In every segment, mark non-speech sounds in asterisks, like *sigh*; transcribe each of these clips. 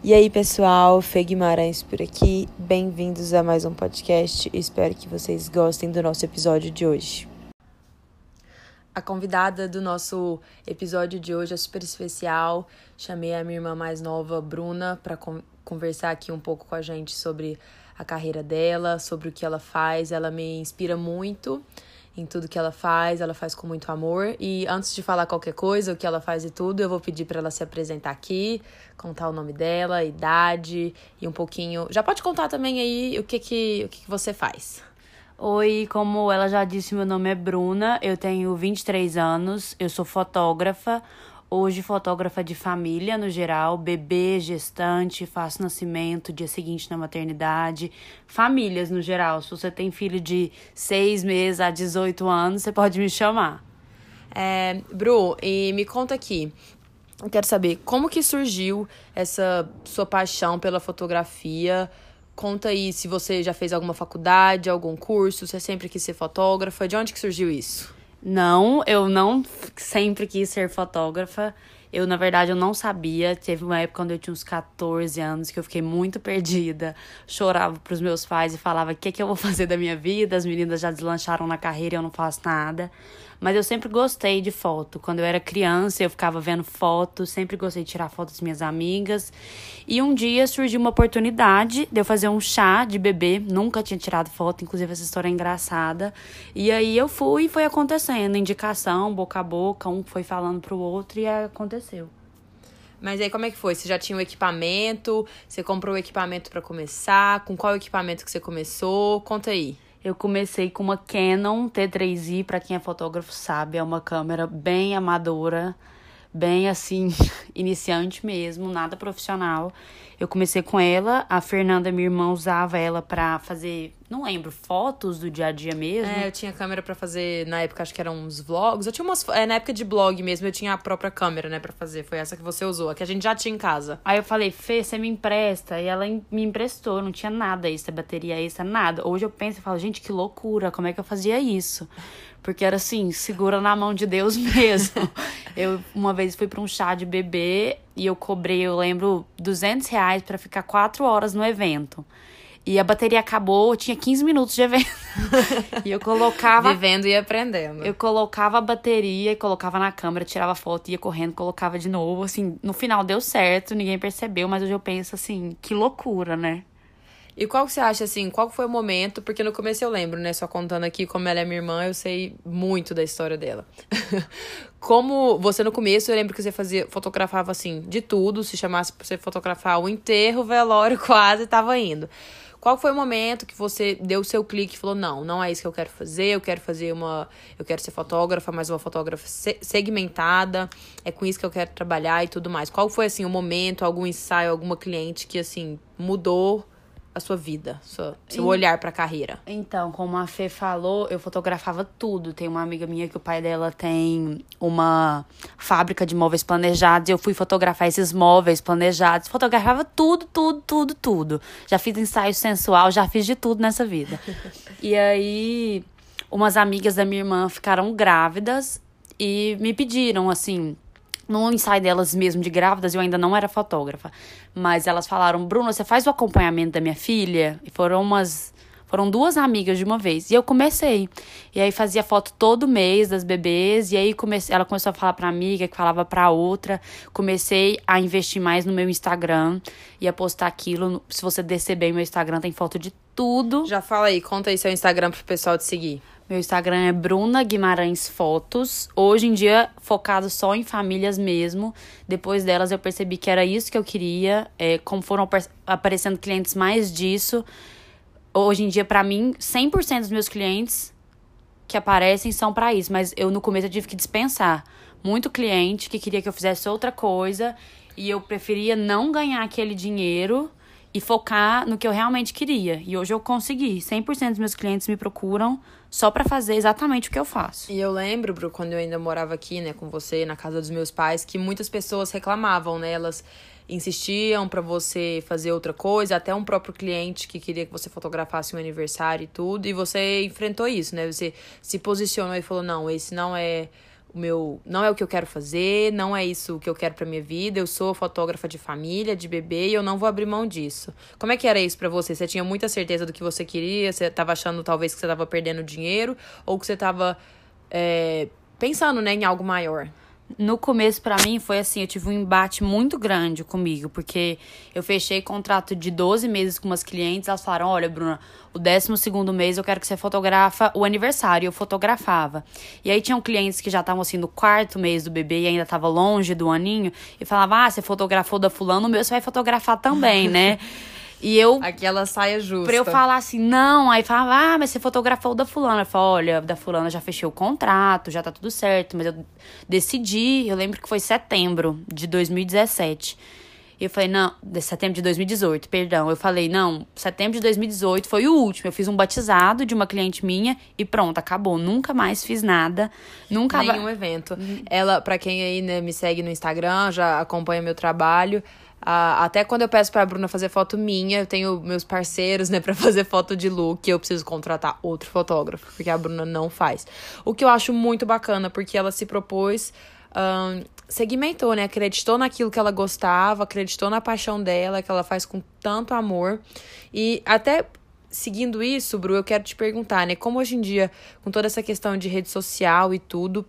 E aí, pessoal, Fê Guimarães por aqui. Bem-vindos a mais um podcast. Espero que vocês gostem do nosso episódio de hoje. A convidada do nosso episódio de hoje é super especial. Chamei a minha irmã mais nova, Bruna, para con conversar aqui um pouco com a gente sobre a carreira dela, sobre o que ela faz. Ela me inspira muito em tudo que ela faz, ela faz com muito amor. E antes de falar qualquer coisa, o que ela faz e tudo, eu vou pedir para ela se apresentar aqui, contar o nome dela, idade e um pouquinho. Já pode contar também aí o que que, o que, que você faz. Oi, como ela já disse, meu nome é Bruna, eu tenho 23 anos, eu sou fotógrafa. Hoje, fotógrafa de família no geral, bebê, gestante, faço nascimento, dia seguinte na maternidade, famílias no geral. Se você tem filho de 6 meses a 18 anos, você pode me chamar. É, Bru, e me conta aqui. Eu quero saber como que surgiu essa sua paixão pela fotografia. Conta aí se você já fez alguma faculdade, algum curso, você sempre quis ser fotógrafa. De onde que surgiu isso? Não, eu não sempre quis ser fotógrafa. Eu, na verdade, eu não sabia. Teve uma época quando eu tinha uns 14 anos que eu fiquei muito perdida. Chorava pros meus pais e falava: o que, é que eu vou *laughs* fazer da minha vida? As meninas já deslancharam na carreira e eu não faço nada. Mas eu sempre gostei de foto. Quando eu era criança, eu ficava vendo fotos, sempre gostei de tirar fotos das minhas amigas. E um dia surgiu uma oportunidade de eu fazer um chá de bebê. Nunca tinha tirado foto, inclusive essa história é engraçada. E aí eu fui e foi acontecendo, indicação, boca a boca, um foi falando pro outro e aconteceu. Mas aí como é que foi? Você já tinha o equipamento? Você comprou o equipamento para começar? Com qual equipamento que você começou? Conta aí. Eu comecei com uma Canon T3i, para quem é fotógrafo sabe, é uma câmera bem amadora, bem assim, *laughs* iniciante mesmo, nada profissional. Eu comecei com ela, a Fernanda, minha irmã, usava ela para fazer, não lembro, fotos do dia a dia mesmo. É, eu tinha câmera para fazer, na época acho que eram uns vlogs. Eu tinha umas, é, na época de blog mesmo, eu tinha a própria câmera, né, para fazer. Foi essa que você usou, a que a gente já tinha em casa. Aí eu falei, Fê, você me empresta? E ela me emprestou, não tinha nada extra, bateria extra, nada. Hoje eu penso e falo, gente, que loucura, como é que eu fazia isso? Porque era assim, segura na mão de Deus *laughs* mesmo. eu uma vez fui para um chá de bebê e eu cobrei, eu lembro, 200 reais para ficar quatro horas no evento. E a bateria acabou, tinha 15 minutos de evento. *laughs* e eu colocava. Vivendo e aprendendo. Eu colocava a bateria e colocava na câmera, tirava foto, ia correndo, colocava de novo. Assim, no final deu certo, ninguém percebeu, mas hoje eu penso assim, que loucura, né? E qual que você acha, assim, qual foi o momento? Porque no começo eu lembro, né? Só contando aqui como ela é minha irmã, eu sei muito da história dela. *laughs* como você no começo, eu lembro que você fazia, fotografava, assim, de tudo. Se chamasse pra você fotografar o enterro, o velório *laughs* quase tava indo. Qual foi o momento que você deu o seu clique e falou: não, não é isso que eu quero fazer, eu quero fazer uma. Eu quero ser fotógrafa, mas uma fotógrafa segmentada, é com isso que eu quero trabalhar e tudo mais. Qual foi, assim, o momento, algum ensaio, alguma cliente que, assim, mudou a sua vida, sua, seu olhar para a carreira? Então, como a Fê falou, eu fotografava tudo. Tem uma amiga minha que o pai dela tem uma fábrica de móveis planejados e eu fui fotografar esses móveis planejados. Fotografava tudo, tudo, tudo, tudo. Já fiz ensaio sensual, já fiz de tudo nessa vida. *laughs* e aí, umas amigas da minha irmã ficaram grávidas e me pediram assim no ensaio delas mesmo de grávidas, eu ainda não era fotógrafa. Mas elas falaram, Bruno, você faz o acompanhamento da minha filha? E foram umas. Foram duas amigas de uma vez. E eu comecei. E aí fazia foto todo mês das bebês. E aí comecei, ela começou a falar pra amiga, que falava pra outra. Comecei a investir mais no meu Instagram. E a postar aquilo. Se você descer bem meu Instagram, tem foto de tudo. Já fala aí, conta aí seu Instagram pro pessoal te seguir. Meu Instagram é Bruna Guimarães Fotos. Hoje em dia, focado só em famílias mesmo. Depois delas, eu percebi que era isso que eu queria. É, como foram aparecendo clientes mais disso. Hoje em dia, para mim, 100% dos meus clientes que aparecem são para isso. Mas eu, no começo, eu tive que dispensar. Muito cliente que queria que eu fizesse outra coisa. E eu preferia não ganhar aquele dinheiro e focar no que eu realmente queria. E hoje eu consegui. 100% dos meus clientes me procuram só para fazer exatamente o que eu faço. E eu lembro, Bru, quando eu ainda morava aqui, né, com você, na casa dos meus pais, que muitas pessoas reclamavam, né? Elas insistiam para você fazer outra coisa, até um próprio cliente que queria que você fotografasse um aniversário e tudo, e você enfrentou isso, né? Você se posicionou e falou: "Não, esse não é o meu não é o que eu quero fazer, não é isso que eu quero para minha vida. Eu sou fotógrafa de família, de bebê e eu não vou abrir mão disso. Como é que era isso para você? Você tinha muita certeza do que você queria? Você tava achando talvez que você tava perdendo dinheiro ou que você tava é, pensando né, em algo maior? No começo, para mim, foi assim, eu tive um embate muito grande comigo, porque eu fechei contrato de 12 meses com umas clientes, elas falaram, olha, Bruna, o 12 segundo mês eu quero que você fotografa o aniversário, eu fotografava. E aí tinham clientes que já estavam assim no quarto mês do bebê e ainda tava longe do aninho, e falava, ah, você fotografou da fulano, o meu você vai fotografar também, né? *laughs* E eu. Aquela saia justa. Pra eu falar assim, não, aí falava, ah, mas você fotografou o da fulana. Eu falei, olha, da fulana já fechei o contrato, já tá tudo certo, mas eu decidi, eu lembro que foi setembro de 2017. E eu falei, não, de setembro de 2018, perdão. Eu falei, não, setembro de 2018 foi o último. Eu fiz um batizado de uma cliente minha e pronto, acabou. Nunca mais fiz nada. Nunca Nenhum evento. Ela, para quem aí né, me segue no Instagram, já acompanha meu trabalho. Até quando eu peço pra Bruna fazer foto minha, eu tenho meus parceiros, né, *laughs* pra fazer foto de look, eu preciso contratar outro fotógrafo, porque a Bruna não faz. O que eu acho muito bacana, porque ela se propôs, um, segmentou, né, acreditou naquilo que ela gostava, acreditou na paixão dela, que ela faz com tanto amor. E até seguindo isso, Bru, eu quero te perguntar, né, como hoje em dia, com toda essa questão de rede social e tudo,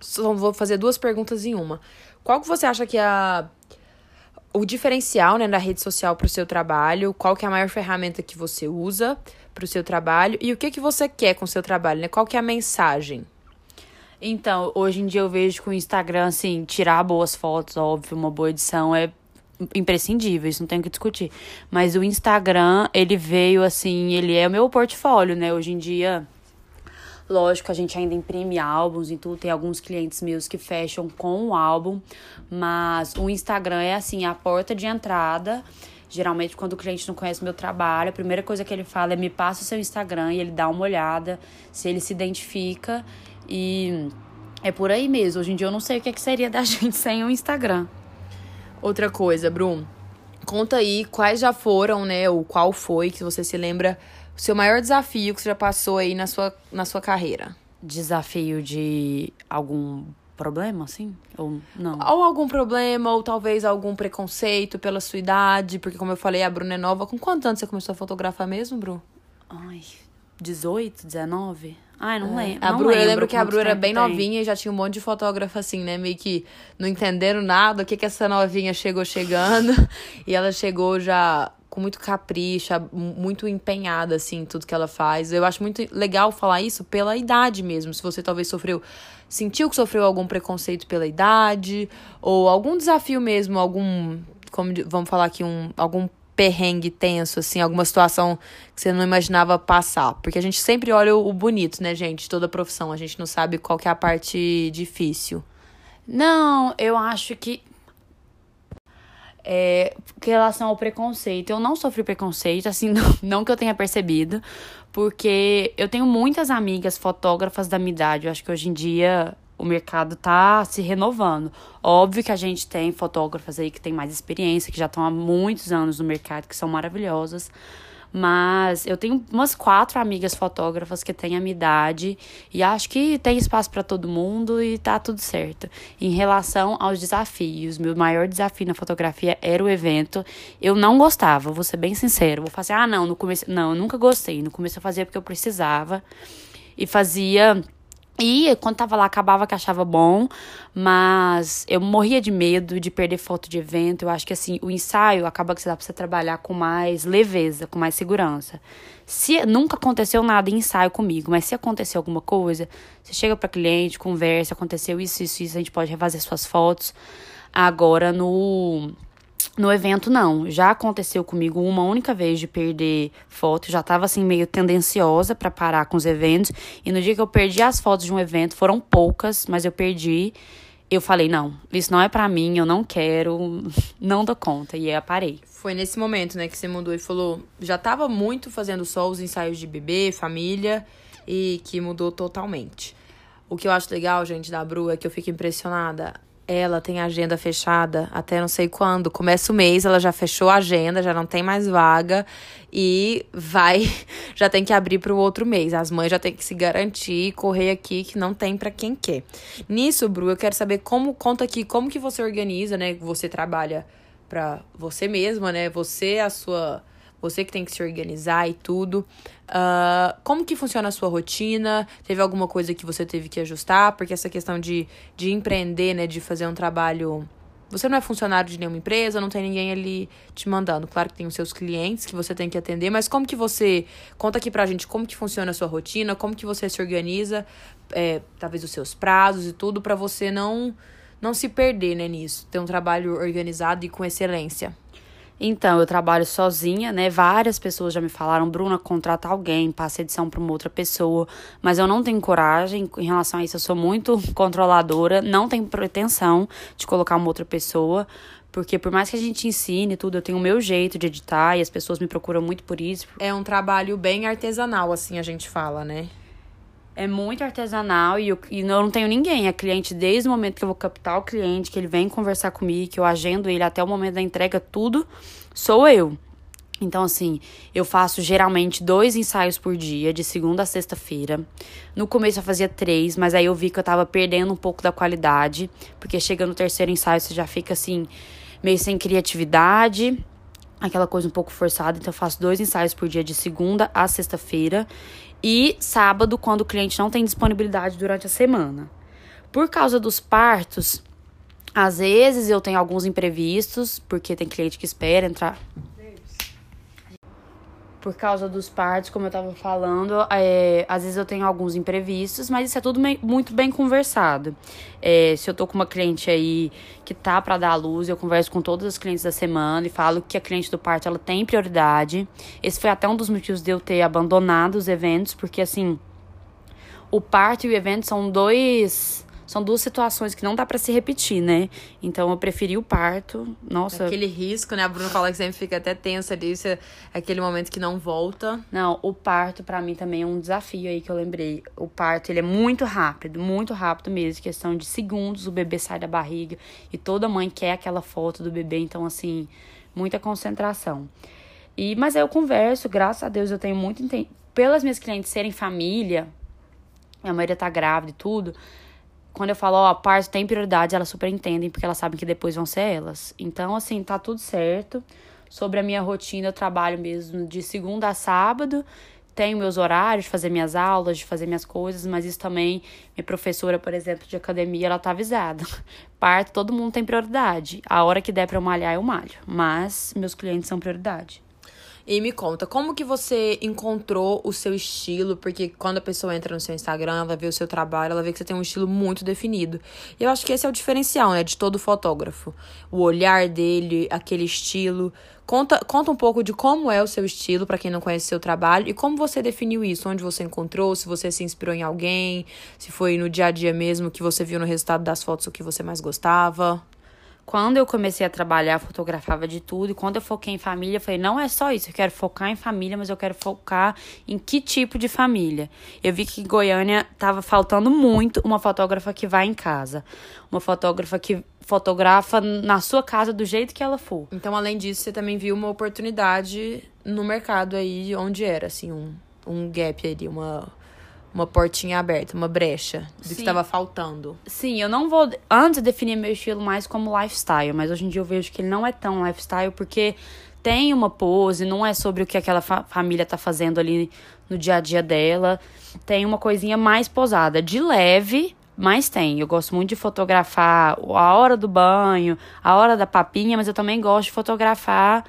só vou fazer duas perguntas em uma. Qual que você acha que é a o diferencial né, da rede social para o seu trabalho, qual que é a maior ferramenta que você usa para o seu trabalho e o que, que você quer com o seu trabalho, né? Qual que é a mensagem? Então, hoje em dia eu vejo que o Instagram, assim, tirar boas fotos, óbvio, uma boa edição é imprescindível, isso não tem o que discutir. Mas o Instagram, ele veio assim, ele é o meu portfólio, né? Hoje em dia Lógico, a gente ainda imprime álbuns e tudo. Tem alguns clientes meus que fecham com o álbum, mas o Instagram é assim, a porta de entrada. Geralmente, quando o cliente não conhece meu trabalho, a primeira coisa que ele fala é me passa o seu Instagram e ele dá uma olhada, se ele se identifica. E é por aí mesmo. Hoje em dia eu não sei o que, é que seria da *laughs* gente sem o Instagram. Outra coisa, Bruno. Conta aí quais já foram, né? Ou qual foi que você se lembra o seu maior desafio que você já passou aí na sua, na sua carreira? Desafio de algum problema, assim? Ou não? Ou algum problema, ou talvez algum preconceito pela sua idade, porque como eu falei, a Bruna é nova. Com quantos anos você começou a fotografar mesmo, Bru? Ai, 18, 19? Ai, não é. lembro. A não Bru, lembro eu lembro que a Bru era bem tem. novinha e já tinha um monte de fotógrafo assim, né? Meio que não entenderam nada. O que que essa novinha chegou chegando? *laughs* e ela chegou já com muito capricho, muito empenhada, assim, em tudo que ela faz. Eu acho muito legal falar isso pela idade mesmo. Se você talvez sofreu, sentiu que sofreu algum preconceito pela idade, ou algum desafio mesmo, algum, como vamos falar aqui, um, algum perrengue tenso, assim, alguma situação que você não imaginava passar. Porque a gente sempre olha o bonito, né, gente? Toda profissão. A gente não sabe qual que é a parte difícil. Não, eu acho que é, em relação ao preconceito, eu não sofri preconceito, assim, *laughs* não, não que eu tenha percebido, porque eu tenho muitas amigas fotógrafas da minha idade. Eu acho que hoje em dia o mercado tá se renovando. Óbvio que a gente tem fotógrafas aí que tem mais experiência, que já estão há muitos anos no mercado, que são maravilhosas. Mas eu tenho umas quatro amigas fotógrafas que têm a minha idade e acho que tem espaço para todo mundo e tá tudo certo. Em relação aos desafios, meu maior desafio na fotografia era o evento. Eu não gostava, vou ser bem sincero. Vou fazer, ah, não, no começo, não, eu nunca gostei. No começo eu fazia porque eu precisava e fazia e quando tava lá, acabava que achava bom, mas eu morria de medo de perder foto de evento. Eu acho que assim, o ensaio acaba que dá pra você trabalhar com mais leveza, com mais segurança. Se nunca aconteceu nada em ensaio comigo, mas se acontecer alguma coisa, você chega para cliente, conversa, aconteceu isso, isso, isso, a gente pode refazer suas fotos. Agora no no evento, não. Já aconteceu comigo uma única vez de perder foto. Já tava assim, meio tendenciosa para parar com os eventos. E no dia que eu perdi as fotos de um evento, foram poucas, mas eu perdi. Eu falei, não, isso não é para mim, eu não quero, *laughs* não dou conta. E aí eu parei. Foi nesse momento, né, que você mudou e falou. Já tava muito fazendo só os ensaios de bebê, família, e que mudou totalmente. O que eu acho legal, gente, da Bru, é que eu fico impressionada ela tem agenda fechada até não sei quando. Começa o mês, ela já fechou a agenda, já não tem mais vaga e vai, *laughs* já tem que abrir para o outro mês. As mães já tem que se garantir, correr aqui que não tem para quem quer. Nisso, Bru, eu quero saber como conta aqui como que você organiza, né? Você trabalha para você mesma, né? Você a sua você que tem que se organizar e tudo. Uh, como que funciona a sua rotina? Teve alguma coisa que você teve que ajustar? Porque essa questão de, de empreender, né, de fazer um trabalho. Você não é funcionário de nenhuma empresa, não tem ninguém ali te mandando. Claro que tem os seus clientes que você tem que atender, mas como que você. Conta aqui pra gente como que funciona a sua rotina, como que você se organiza, é, talvez os seus prazos e tudo, para você não, não se perder né, nisso. Ter um trabalho organizado e com excelência. Então, eu trabalho sozinha, né? Várias pessoas já me falaram, Bruna, contrata alguém, passa edição para uma outra pessoa. Mas eu não tenho coragem em relação a isso. Eu sou muito *laughs* controladora, não tenho pretensão de colocar uma outra pessoa. Porque por mais que a gente ensine tudo, eu tenho o meu jeito de editar e as pessoas me procuram muito por isso. É um trabalho bem artesanal, assim a gente fala, né? É muito artesanal e eu, e eu não tenho ninguém. É cliente desde o momento que eu vou captar o cliente, que ele vem conversar comigo, que eu agendo ele até o momento da entrega, tudo sou eu. Então, assim, eu faço geralmente dois ensaios por dia, de segunda a sexta-feira. No começo eu fazia três, mas aí eu vi que eu tava perdendo um pouco da qualidade, porque chega no terceiro ensaio você já fica assim, meio sem criatividade aquela coisa um pouco forçada, então eu faço dois ensaios por dia de segunda a sexta-feira e sábado quando o cliente não tem disponibilidade durante a semana. Por causa dos partos, às vezes eu tenho alguns imprevistos, porque tem cliente que espera entrar por causa dos partos, como eu tava falando, é, às vezes eu tenho alguns imprevistos, mas isso é tudo muito bem conversado. É, se eu tô com uma cliente aí que tá para dar à luz, eu converso com todas as clientes da semana e falo que a cliente do parto ela tem prioridade. Esse foi até um dos motivos de eu ter abandonado os eventos, porque assim, o parto e o evento são dois são duas situações que não dá para se repetir, né? Então eu preferi o parto. Nossa. Aquele risco, né? A Bruna fala que sempre fica até tensa disso, é aquele momento que não volta. Não, o parto para mim também é um desafio aí que eu lembrei. O parto, ele é muito rápido, muito rápido mesmo, questão de segundos o bebê sai da barriga e toda mãe quer aquela foto do bebê, então assim, muita concentração. E mas aí eu converso, graças a Deus eu tenho muito pelas minhas clientes serem família, a maioria tá grávida e tudo, quando eu falo, ó, parto tem prioridade, elas super entendem, porque elas sabem que depois vão ser elas. Então, assim, tá tudo certo. Sobre a minha rotina, eu trabalho mesmo de segunda a sábado. Tenho meus horários de fazer minhas aulas, de fazer minhas coisas, mas isso também, minha professora, por exemplo, de academia, ela tá avisada. *laughs* Parto, todo mundo tem prioridade. A hora que der pra eu malhar, eu malho. Mas meus clientes são prioridade. E me conta, como que você encontrou o seu estilo? Porque quando a pessoa entra no seu Instagram, ela vê o seu trabalho, ela vê que você tem um estilo muito definido. E eu acho que esse é o diferencial, né, de todo fotógrafo. O olhar dele, aquele estilo. Conta, conta um pouco de como é o seu estilo, para quem não conhece o seu trabalho, e como você definiu isso, onde você encontrou, se você se inspirou em alguém, se foi no dia a dia mesmo que você viu no resultado das fotos o que você mais gostava. Quando eu comecei a trabalhar, fotografava de tudo. E quando eu foquei em família, eu falei: não é só isso, eu quero focar em família, mas eu quero focar em que tipo de família. Eu vi que em Goiânia estava faltando muito uma fotógrafa que vai em casa. Uma fotógrafa que fotografa na sua casa do jeito que ela for. Então, além disso, você também viu uma oportunidade no mercado aí, onde era, assim, um, um gap ali, uma uma portinha aberta, uma brecha do Sim. que estava faltando. Sim, eu não vou. Antes eu definia meu estilo mais como lifestyle, mas hoje em dia eu vejo que ele não é tão lifestyle porque tem uma pose, não é sobre o que aquela fa família tá fazendo ali no dia a dia dela. Tem uma coisinha mais posada, de leve, mas tem. Eu gosto muito de fotografar a hora do banho, a hora da papinha, mas eu também gosto de fotografar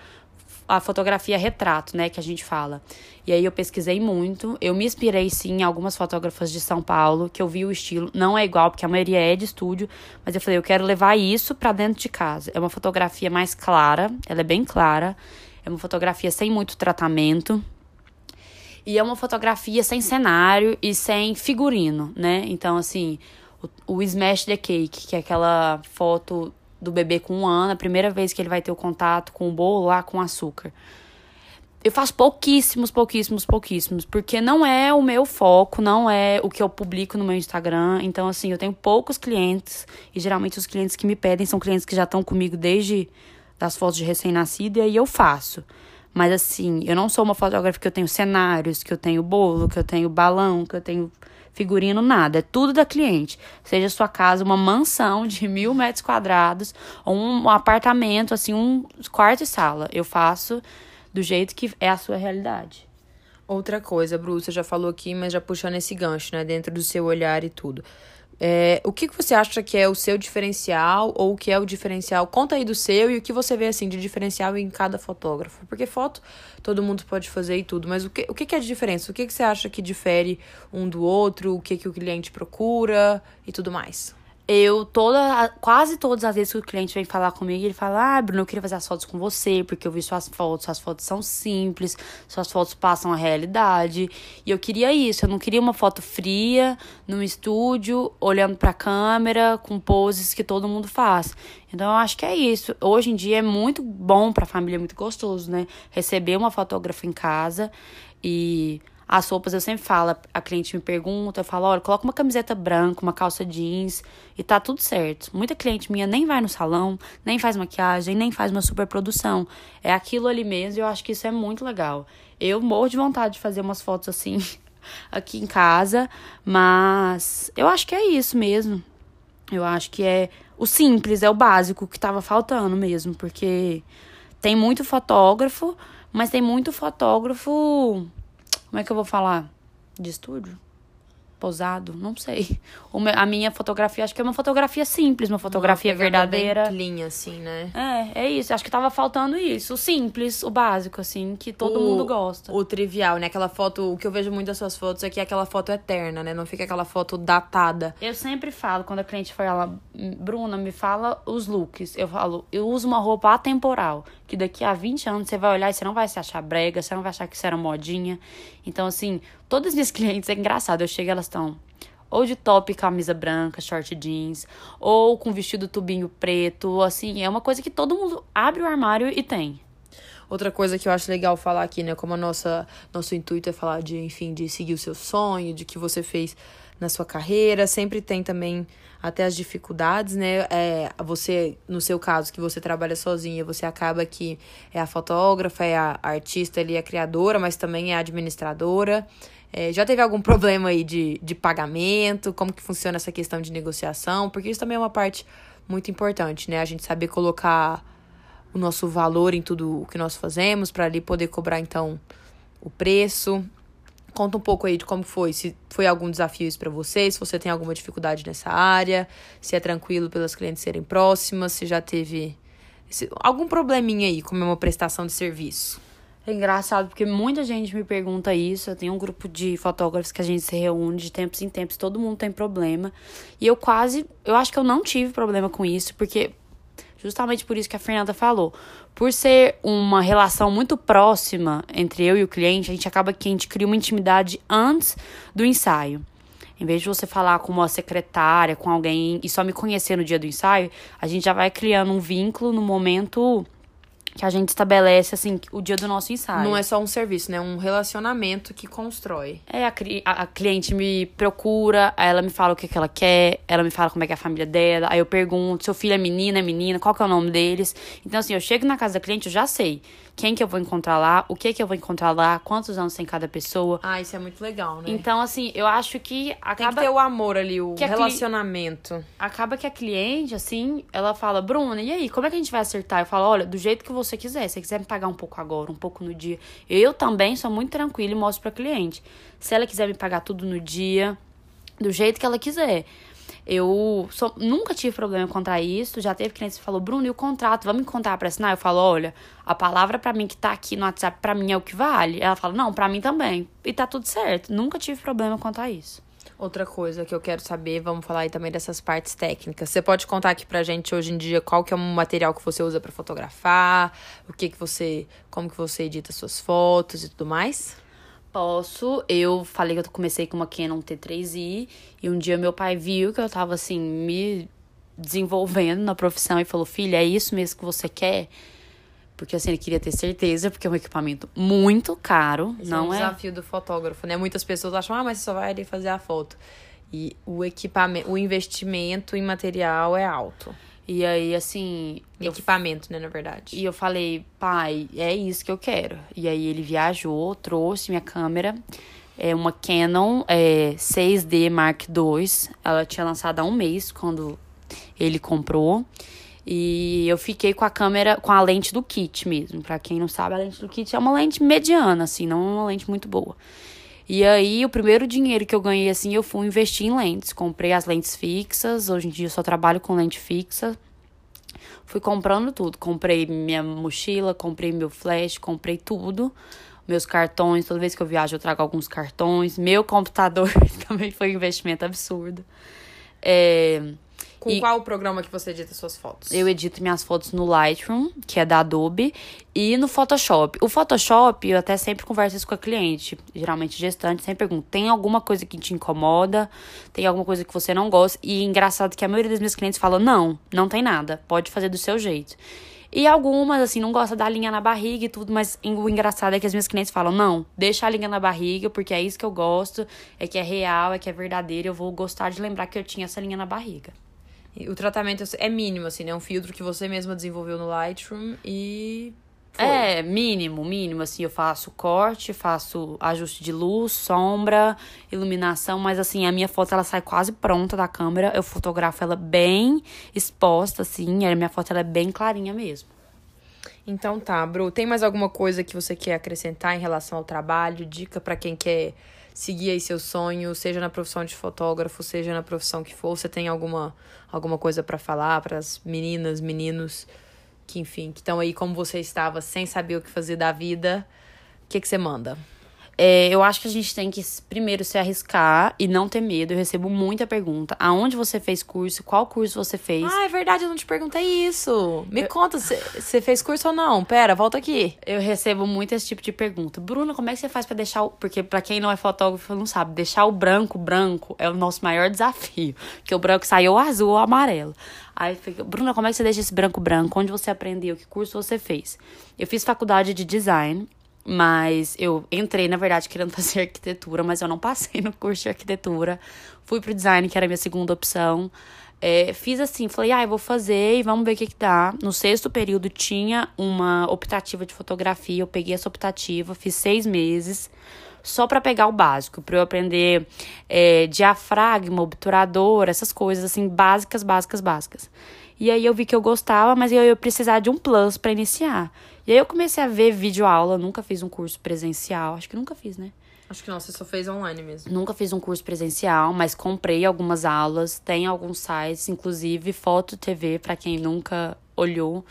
a fotografia retrato, né, que a gente fala. E aí eu pesquisei muito, eu me inspirei sim em algumas fotógrafas de São Paulo, que eu vi o estilo, não é igual, porque a maioria é de estúdio, mas eu falei, eu quero levar isso para dentro de casa. É uma fotografia mais clara, ela é bem clara, é uma fotografia sem muito tratamento. E é uma fotografia sem cenário e sem figurino, né? Então, assim, o, o Smash the Cake, que é aquela foto do bebê com um ano, a primeira vez que ele vai ter o contato com o bolo lá com açúcar. eu faço pouquíssimos, pouquíssimos, pouquíssimos, porque não é o meu foco, não é o que eu publico no meu Instagram. Então, assim, eu tenho poucos clientes e geralmente os clientes que me pedem são clientes que já estão comigo desde das fotos de recém-nascido e aí eu faço. Mas assim, eu não sou uma fotógrafa que eu tenho cenários, que eu tenho bolo, que eu tenho balão, que eu tenho figurino, nada. É tudo da cliente. Seja sua casa uma mansão de *laughs* mil metros quadrados ou um apartamento, assim, um quarto e sala. Eu faço do jeito que é a sua realidade. Outra coisa, Bru, você já falou aqui, mas já puxando esse gancho, né? Dentro do seu olhar e tudo. É, o que, que você acha que é o seu diferencial ou o que é o diferencial? Conta aí do seu e o que você vê assim de diferencial em cada fotógrafo. Porque foto todo mundo pode fazer e tudo, mas o que, o que, é de diferença? O que, que você acha que difere um do outro? O que, que o cliente procura e tudo mais? Eu toda quase todas as vezes que o cliente vem falar comigo, ele fala: "Ah, Bruno, eu queria fazer as fotos com você, porque eu vi suas fotos, suas fotos são simples, suas fotos passam a realidade". E eu queria isso, eu não queria uma foto fria no estúdio, olhando para a câmera, com poses que todo mundo faz. Então eu acho que é isso. Hoje em dia é muito bom para a família, é muito gostoso, né? Receber uma fotógrafa em casa e as roupas eu sempre falo, a cliente me pergunta, eu falo, olha, coloca uma camiseta branca, uma calça jeans e tá tudo certo. Muita cliente minha nem vai no salão, nem faz maquiagem, nem faz uma super produção. É aquilo ali mesmo e eu acho que isso é muito legal. Eu morro de vontade de fazer umas fotos assim *laughs* aqui em casa, mas eu acho que é isso mesmo. Eu acho que é o simples, é o básico que tava faltando mesmo, porque tem muito fotógrafo, mas tem muito fotógrafo como é que eu vou falar? De estúdio? Posado? Não sei. a minha fotografia, acho que é uma fotografia simples, uma fotografia uma verdadeira. Clean, assim, né? É, é isso. Acho que tava faltando isso. O simples, o básico, assim, que todo o, mundo gosta. O trivial, né? Aquela foto, o que eu vejo muito das suas fotos é que é aquela foto eterna, né? Não fica aquela foto datada. Eu sempre falo, quando a cliente fala, Bruna, me fala os looks. Eu falo, eu uso uma roupa atemporal que daqui a 20 anos você vai olhar e você não vai se achar brega, você não vai achar que isso era modinha. Então, assim, todas as minhas *laughs* clientes, é engraçado, eu chego elas estão ou de top camisa branca, short jeans, ou com vestido tubinho preto, assim, é uma coisa que todo mundo abre o armário e tem. Outra coisa que eu acho legal falar aqui, né, como a nossa nosso intuito é falar de, enfim, de seguir o seu sonho, de que você fez na sua carreira, sempre tem também até as dificuldades, né? É, você, no seu caso, que você trabalha sozinha, você acaba que é a fotógrafa, é a artista ali, a criadora, mas também é a administradora. É, já teve algum problema aí de, de pagamento? Como que funciona essa questão de negociação? Porque isso também é uma parte muito importante, né? A gente saber colocar o nosso valor em tudo o que nós fazemos, para ali poder cobrar, então, o preço. Conta um pouco aí de como foi, se foi algum desafio isso para você, se você tem alguma dificuldade nessa área, se é tranquilo pelas clientes serem próximas, se já teve se, algum probleminha aí, como é uma prestação de serviço. É engraçado porque muita gente me pergunta isso. Eu tenho um grupo de fotógrafos que a gente se reúne de tempos em tempos, todo mundo tem problema. E eu quase, eu acho que eu não tive problema com isso, porque Justamente por isso que a Fernanda falou. Por ser uma relação muito próxima entre eu e o cliente, a gente acaba que a gente cria uma intimidade antes do ensaio. Em vez de você falar com uma secretária, com alguém e só me conhecer no dia do ensaio, a gente já vai criando um vínculo no momento que a gente estabelece, assim, o dia do nosso ensaio. Não é só um serviço, né? É um relacionamento que constrói. É, a, a, a, cliente me procura, ela me fala o que, que ela quer, ela me fala como é que é a família dela, aí eu pergunto, seu filho é menina, é menina, qual que é o nome deles. Então, assim, eu chego na casa da cliente, eu já sei quem que eu vou encontrar lá, o que que eu vou encontrar lá, quantos anos tem cada pessoa. Ah, isso é muito legal, né? Então, assim, eu acho que acaba... Tem que ter o amor ali, o relacionamento. Cli... Acaba que a cliente, assim, ela fala, Bruna, e aí, como é que a gente vai acertar? Eu falo, olha, do jeito que você quiser. Se você quiser me pagar um pouco agora, um pouco no dia. Eu também sou muito tranquila e mostro pra cliente. Se ela quiser me pagar tudo no dia, do jeito que ela quiser. Eu sou, nunca tive problema contra isso. Já teve cliente que falou, Bruno, e o contrato? Vamos encontrar para assinar? Eu falo, olha, a palavra para mim que tá aqui no WhatsApp, para mim é o que vale. Ela fala, não, para mim também. E tá tudo certo. Nunca tive problema quanto a isso. Outra coisa que eu quero saber, vamos falar aí também dessas partes técnicas. Você pode contar aqui pra gente hoje em dia qual que é o material que você usa para fotografar, o que que você, como que você edita suas fotos e tudo mais? Posso. Eu falei que eu comecei com uma Canon T3i e um dia meu pai viu que eu tava assim me desenvolvendo na profissão e falou: "Filha, é isso mesmo que você quer?" Porque assim, ele queria ter certeza, porque é um equipamento muito caro. Esse não é um é. desafio do fotógrafo, né? Muitas pessoas acham, ah, mas você só vai ali fazer a foto. E o equipamento, o investimento em material é alto. E aí, assim. Eu, equipamento, né, na verdade. e eu falei, pai, é isso que eu quero. E aí ele viajou, trouxe minha câmera. É uma Canon é, 6D Mark II. Ela tinha lançado há um mês quando ele comprou. E eu fiquei com a câmera, com a lente do kit mesmo. Pra quem não sabe, a lente do kit é uma lente mediana, assim, não uma lente muito boa. E aí, o primeiro dinheiro que eu ganhei, assim, eu fui investir em lentes. Comprei as lentes fixas. Hoje em dia eu só trabalho com lente fixa. Fui comprando tudo. Comprei minha mochila, comprei meu flash, comprei tudo. Meus cartões, toda vez que eu viajo eu trago alguns cartões. Meu computador *laughs* também foi um investimento absurdo. É, Com E- qual programa que você edita suas fotos? eu edito minhas fotos no Lightroom, que é da Adobe, e no Photoshop. O Photoshop, eu até sempre converso isso com a cliente, geralmente gestante, sempre pergunto: tem alguma coisa que te incomoda? Tem alguma coisa que você não gosta? E engraçado que a maioria das minhas clientes fala: não, não tem nada, pode fazer do seu jeito. E algumas, assim, não gosta da linha na barriga e tudo, mas o engraçado é que as minhas clientes falam: não, deixa a linha na barriga, porque é isso que eu gosto, é que é real, é que é verdadeiro, eu vou gostar de lembrar que eu tinha essa linha na barriga. O tratamento é mínimo, assim, né? Um filtro que você mesma desenvolveu no Lightroom e. Foi. É, mínimo, mínimo, assim, eu faço corte, faço ajuste de luz, sombra, iluminação, mas assim, a minha foto ela sai quase pronta da câmera, eu fotografo ela bem exposta, assim, a minha foto ela é bem clarinha mesmo. Então tá, Bru, tem mais alguma coisa que você quer acrescentar em relação ao trabalho? Dica pra quem quer seguir aí seu sonho, seja na profissão de fotógrafo, seja na profissão que for. Você tem alguma, alguma coisa pra falar para as meninas, meninos que, enfim, que estão aí como você estava, sem saber o que fazer da vida? O que que você manda? É, eu acho que a gente tem que primeiro se arriscar e não ter medo. Eu recebo muita pergunta. Aonde você fez curso? Qual curso você fez? Ah, é verdade, eu não te perguntei isso. Me conta, você fez curso ou não? Pera, volta aqui. Eu recebo muito esse tipo de pergunta. Bruna, como é que você faz pra deixar o. Porque pra quem não é fotógrafo não sabe, deixar o branco branco é o nosso maior desafio. Porque o branco sai ou azul ou amarelo. Aí fica, Bruna, como é que você deixa esse branco branco? Onde você aprendeu? Que curso você fez? Eu fiz faculdade de design, mas eu entrei, na verdade, querendo *laughs* fazer arquitetura, mas eu não passei no curso de arquitetura. Fui pro design, que era a minha segunda opção. É, fiz assim, falei, ah, eu vou fazer e vamos ver o que, que dá. No sexto período tinha uma optativa de fotografia, eu peguei essa optativa, fiz seis meses, só para pegar o básico, para eu aprender é, diafragma, obturador, essas coisas assim, básicas, básicas, básicas. E aí eu vi que eu gostava, mas eu ia precisar de um plus para iniciar. E aí eu comecei a ver vídeo aula, nunca fiz um curso presencial, acho que nunca fiz, né? Acho que não, você só fez online mesmo. Nunca fiz um curso presencial, mas comprei algumas aulas, tem alguns sites, inclusive Foto TV, para quem nunca olhou.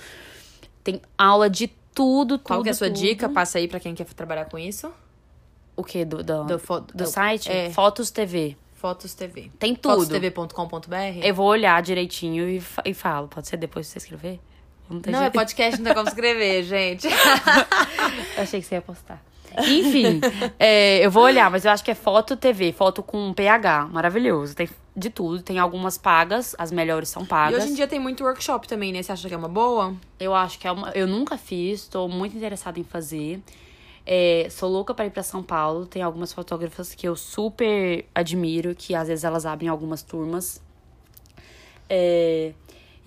Tem aula de tudo, tudo. Qual que é a sua tudo. dica? Passa aí pra quem quer trabalhar com isso. O quê? Do, do, Do do, do- site? é. Fotos TV. Fotos TV. Tem tudo. Fotostv.com.br? Eu vou olhar direitinho e, e falo. Pode ser depois que você escrever? Não Não, é podcast, não tem como escrever, *laughs* gente. Eu achei que você ia postar. Enfim, é, eu vou olhar, mas eu acho que é foto TV, foto com PH, maravilhoso. Tem de tudo, tem algumas pagas, as melhores são E pagas. hoje em dia tem muito workshop também, né? Você acha que é uma boa? Eu acho que é uma. Eu nunca fiz, tô muito interessada em fazer. É, sou louca para ir para São Paulo. Tem algumas fotógrafas que eu super admiro, que às vezes elas abrem algumas turmas. É,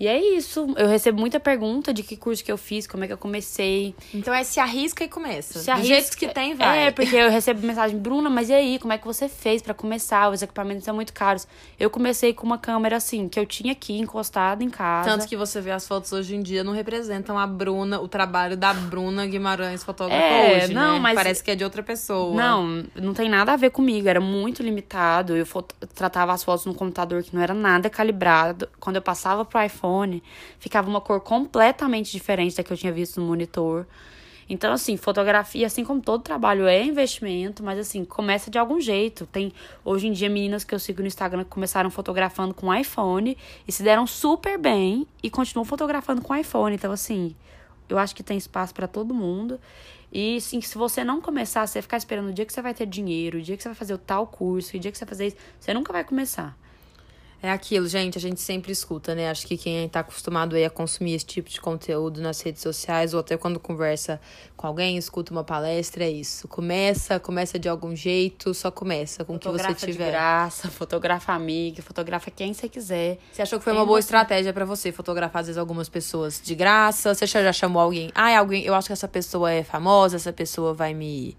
e é isso. Eu recebo muita pergunta de que curso que eu fiz, como é que eu comecei. Então é se arrisca e começa. Se Do arrisca- jeito que tem, vai. É, porque eu recebo mensagem, Bruna, mas e aí, como é que você fez pra começar? Os equipamentos são muito caros. Eu comecei com uma câmera assim, que eu tinha aqui encostada em casa. Tanto que você vê as fotos hoje em dia não representam a Bruna, o trabalho da Bruna Guimarães, fotógrafa É, hoje, não, né? mas- Parece que é de outra pessoa. Não, não tem nada a ver comigo, era muito limitado. Eu tratava as fotos no computador que não era nada calibrado. Quando eu passava pro iPhone, ficava uma cor completamente diferente da que eu tinha visto no monitor. Então, assim, fotografia, assim como todo trabalho, é investimento, mas assim, começa de algum jeito. Tem hoje em dia meninas que eu sigo no Instagram que começaram fotografando com iPhone e se deram super bem e continuam fotografando com iPhone. Então, assim, eu acho que tem espaço para todo mundo. E sim, se você não começar, você ficar esperando o dia que você vai ter dinheiro, o dia que você vai fazer o tal curso, o dia que você vai fazer isso, você nunca vai começar. É aquilo, gente, a gente sempre escuta, né? Acho que quem tá acostumado aí a consumir esse tipo de conteúdo nas redes sociais ou até quando conversa com alguém, escuta uma palestra, é isso. Começa, começa de algum jeito, só começa com o que você tiver. de graça, fotografa amiga, fotografa quem você quiser. Você achou que foi uma boa estratégia para você fotografar às vezes algumas pessoas de graça? Você já chamou alguém? Ah, alguém, eu acho que essa pessoa é famosa, essa pessoa vai me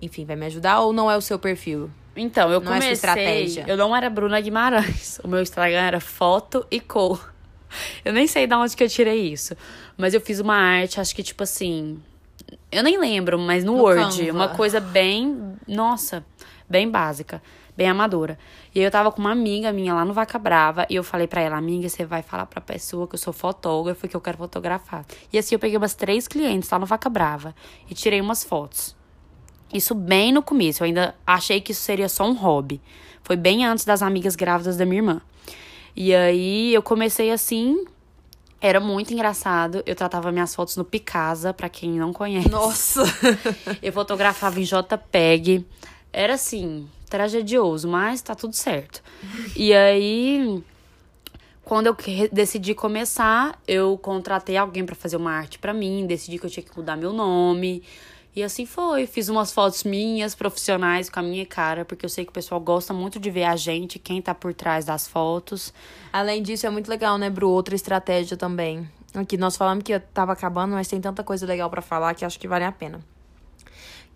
enfim, vai me ajudar ou não é o seu perfil? Então, eu não comecei. É estratégia. Eu não era Bruna Guimarães. O meu Instagram era foto e cor. Eu nem sei de onde que eu tirei isso. Mas eu fiz uma arte, acho que tipo assim. Eu nem lembro, mas no, no Word. Canva. Uma coisa bem. Nossa, bem básica. Bem amadora. E aí eu tava com uma amiga minha lá no Vaca Brava. E eu falei pra ela, amiga, você vai falar pra pessoa que eu sou fotógrafo que eu quero fotografar. E assim eu peguei umas três clientes lá no Vaca Brava. E tirei umas fotos. Isso bem no começo. Eu ainda achei que isso seria só um hobby. Foi bem antes das amigas grávidas da minha irmã. E aí eu comecei assim. Era muito engraçado. Eu tratava minhas fotos no Picasa, para quem não conhece. Nossa! *laughs* eu fotografava em JPEG. Era assim, tragedioso, mas tá tudo certo. E aí, quando eu decidi começar, eu contratei alguém para fazer uma arte para mim, decidi que eu tinha que mudar meu nome. E assim foi. Fiz umas fotos minhas, profissionais, com a minha cara, porque eu sei que o pessoal gosta muito de ver a gente, quem tá por trás das fotos. Além disso, é muito legal, né, Bru? Outra estratégia também. Aqui nós falamos que tava acabando, mas tem tanta coisa legal para falar que acho que vale a pena.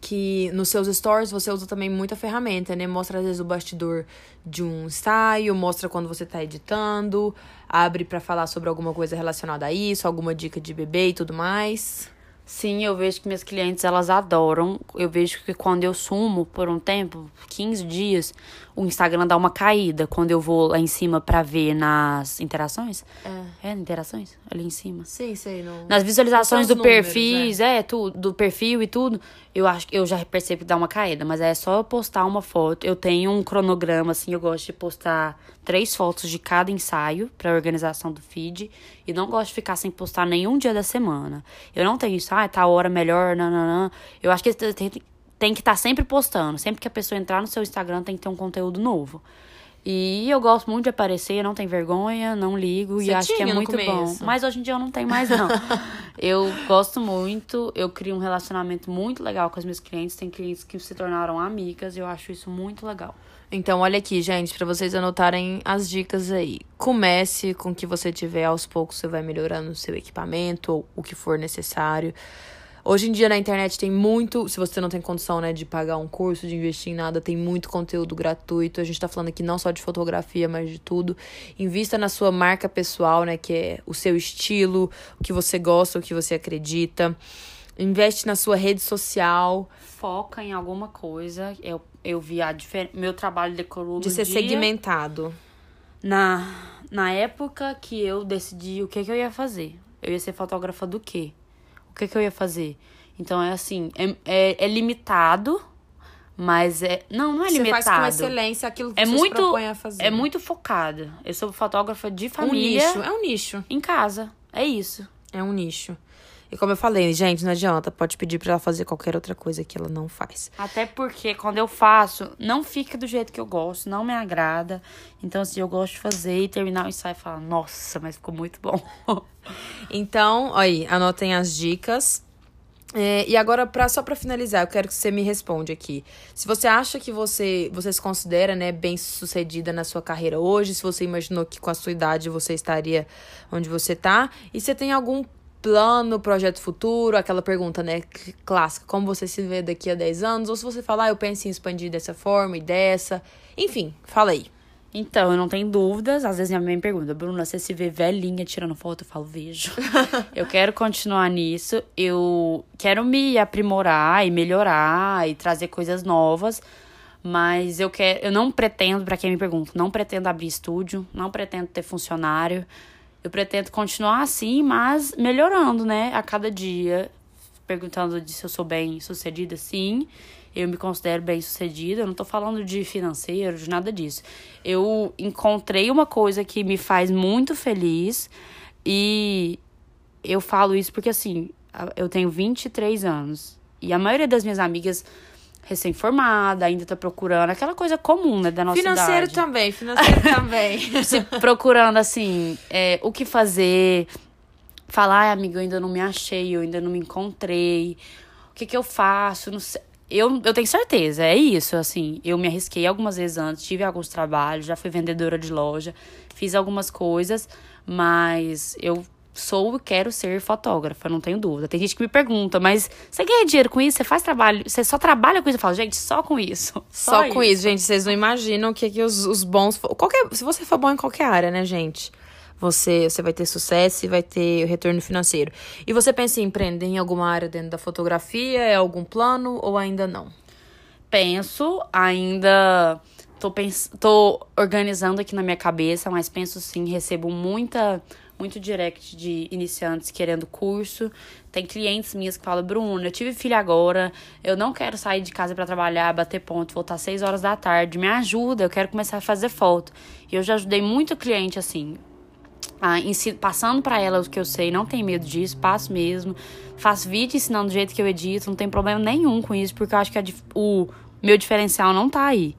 Que nos seus stories você usa também muita ferramenta, né? Mostra às vezes o bastidor de um ensaio, mostra quando você tá editando, abre para falar sobre alguma coisa relacionada a isso, alguma dica de bebê e tudo mais. Sim, eu vejo que minhas clientes elas adoram. Eu vejo que quando eu sumo por um tempo, 15 dias, o Instagram dá uma caída quando eu vou lá em cima para ver nas interações. É. é, interações? Ali em cima. Sim, sei. Não... Nas visualizações do perfil, é. é, tudo, do perfil e tudo, eu acho eu já percebo que dá uma caída, mas é só eu postar uma foto. Eu tenho um cronograma, assim, eu gosto de postar três fotos de cada ensaio pra organização do feed. E não gosto de ficar sem postar nenhum dia da semana. Eu não tenho isso, ah, tá hora melhor, não. Eu acho que tem, tem que estar tá sempre postando. Sempre que a pessoa entrar no seu Instagram, tem que ter um conteúdo novo. E eu gosto muito de aparecer, não tenho vergonha, não ligo Você e acho que é muito bom. Mas hoje em dia eu não tenho mais, não. *laughs* eu gosto muito, eu crio um relacionamento muito legal com as minhas clientes. Tem clientes que se tornaram amigas e eu acho isso muito legal. Então, olha aqui, gente, para vocês anotarem as dicas aí. Comece com o que você tiver, aos poucos você vai melhorando o seu equipamento ou o que for necessário. Hoje em dia na internet tem muito, se você não tem condição, né, de pagar um curso, de investir em nada, tem muito conteúdo gratuito. A gente tá falando aqui não só de fotografia, mas de tudo. Invista na sua marca pessoal, né, que é o seu estilo, o que você gosta, o que você acredita. Investe na sua rede social. Foca em alguma coisa. Eu, eu vi a difer... meu trabalho decorou De ser dia, segmentado. Na, na época que eu decidi o que, que eu ia fazer. Eu ia ser fotógrafa do quê? o que, que eu ia fazer? Então é assim, é, é, é limitado, mas é. Não, não é você limitado. Você faz com excelência aquilo que é você muito, se propõe a fazer. É muito focada. Eu sou fotógrafa de família. Um nicho, é um nicho. Em casa. É isso. É um nicho. E como eu falei, gente, não adianta, pode pedir para ela fazer qualquer outra coisa que ela não faz. Até porque quando eu faço, não fica do jeito que eu gosto, não me agrada. Então, assim, eu gosto de fazer e terminar o ensaio e falar, nossa, mas ficou muito bom. *laughs* então, aí, anotem as dicas. É, e agora, pra, só para finalizar, eu quero que você me responda aqui. Se você acha que você, você se considera né, bem sucedida na sua carreira hoje, se você imaginou que com a sua idade você estaria onde você tá, e você tem algum plano, projeto futuro, aquela pergunta, né, clássica, como você se vê daqui a 10 anos, ou se você falar, ah, eu penso em expandir dessa forma e dessa, enfim, fala aí. Então, eu não tenho dúvidas. Às vezes minha mãe me pergunta, Bruna, você se vê velhinha tirando foto? Eu falo, vejo. *laughs* eu quero continuar nisso. Eu quero me aprimorar e melhorar e trazer coisas novas. Mas eu quero, eu não pretendo, para quem me pergunta, não pretendo abrir estúdio, não pretendo ter funcionário. Eu pretendo continuar assim, mas melhorando, né? A cada dia. Perguntando se eu sou bem sucedida, sim. Eu me considero bem sucedida. Eu não tô falando de financeiro, de nada disso. Eu encontrei uma coisa que me faz muito feliz. E eu falo isso porque, assim, eu tenho 23 anos. E a maioria das minhas amigas recém-formada, ainda tá procurando aquela coisa comum, né, da nossa financeiro idade. também, financeiro *laughs* também. Se procurando, assim, é, o que fazer. Falar, ai, amiga, eu ainda não me achei, eu ainda não me encontrei. O que que eu faço? Não sei. Eu, eu tenho certeza, é isso, assim. Eu me arrisquei algumas vezes antes, tive alguns trabalhos, já fui vendedora de loja, fiz algumas coisas, mas eu sou e quero ser fotógrafa, não tenho dúvida. Tem gente que me pergunta, mas você ganha dinheiro com isso? Você faz trabalho? Você só trabalha com isso? Eu falo, gente, só com isso. *laughs* Só, com isso. gente. Vocês não imaginam o que, que os, os bons. Qualquer, se você for bom em qualquer área, né, gente? Você, você vai ter sucesso e vai ter retorno financeiro. E você pensa em empreender em alguma área dentro da fotografia? É algum plano ou ainda não? Penso, ainda tô, pens tô organizando aqui na minha cabeça, mas penso sim, recebo muita muito direct de iniciantes querendo curso. Tem clientes minhas que falam, Bruno, eu tive filho agora, eu não quero sair de casa para trabalhar, bater ponto, voltar às 6 horas da tarde. Me ajuda, eu quero começar a fazer foto. E eu já ajudei muito cliente assim. A, passando para ela o que eu sei, não tem medo disso, passo mesmo. Faço vídeo ensinando do jeito que eu edito, não tem problema nenhum com isso, porque eu acho que a, o meu diferencial não tá aí.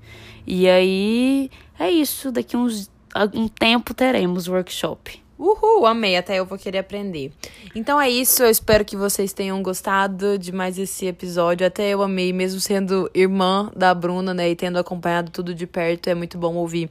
E aí é isso, daqui uns um tempo teremos workshop. Uhul, amei, até eu vou querer aprender. Então é isso, eu espero que vocês tenham gostado de mais esse episódio. Até eu amei, mesmo sendo irmã da Bruna, né, e tendo acompanhado tudo de perto, é muito bom ouvir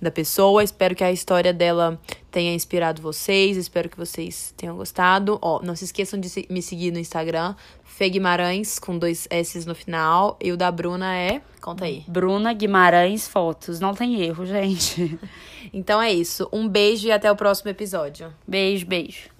da pessoa. Espero que a história dela tenha inspirado vocês, espero que vocês tenham gostado. Ó, não se esqueçam de me seguir no Instagram, Fê Guimarães, com dois S no final. E o da Bruna é. Conta aí. Bruna Guimarães Fotos. Não tem erro, gente. *laughs* então é isso. Um beijo e até o próximo episódio. Beijo, beijo.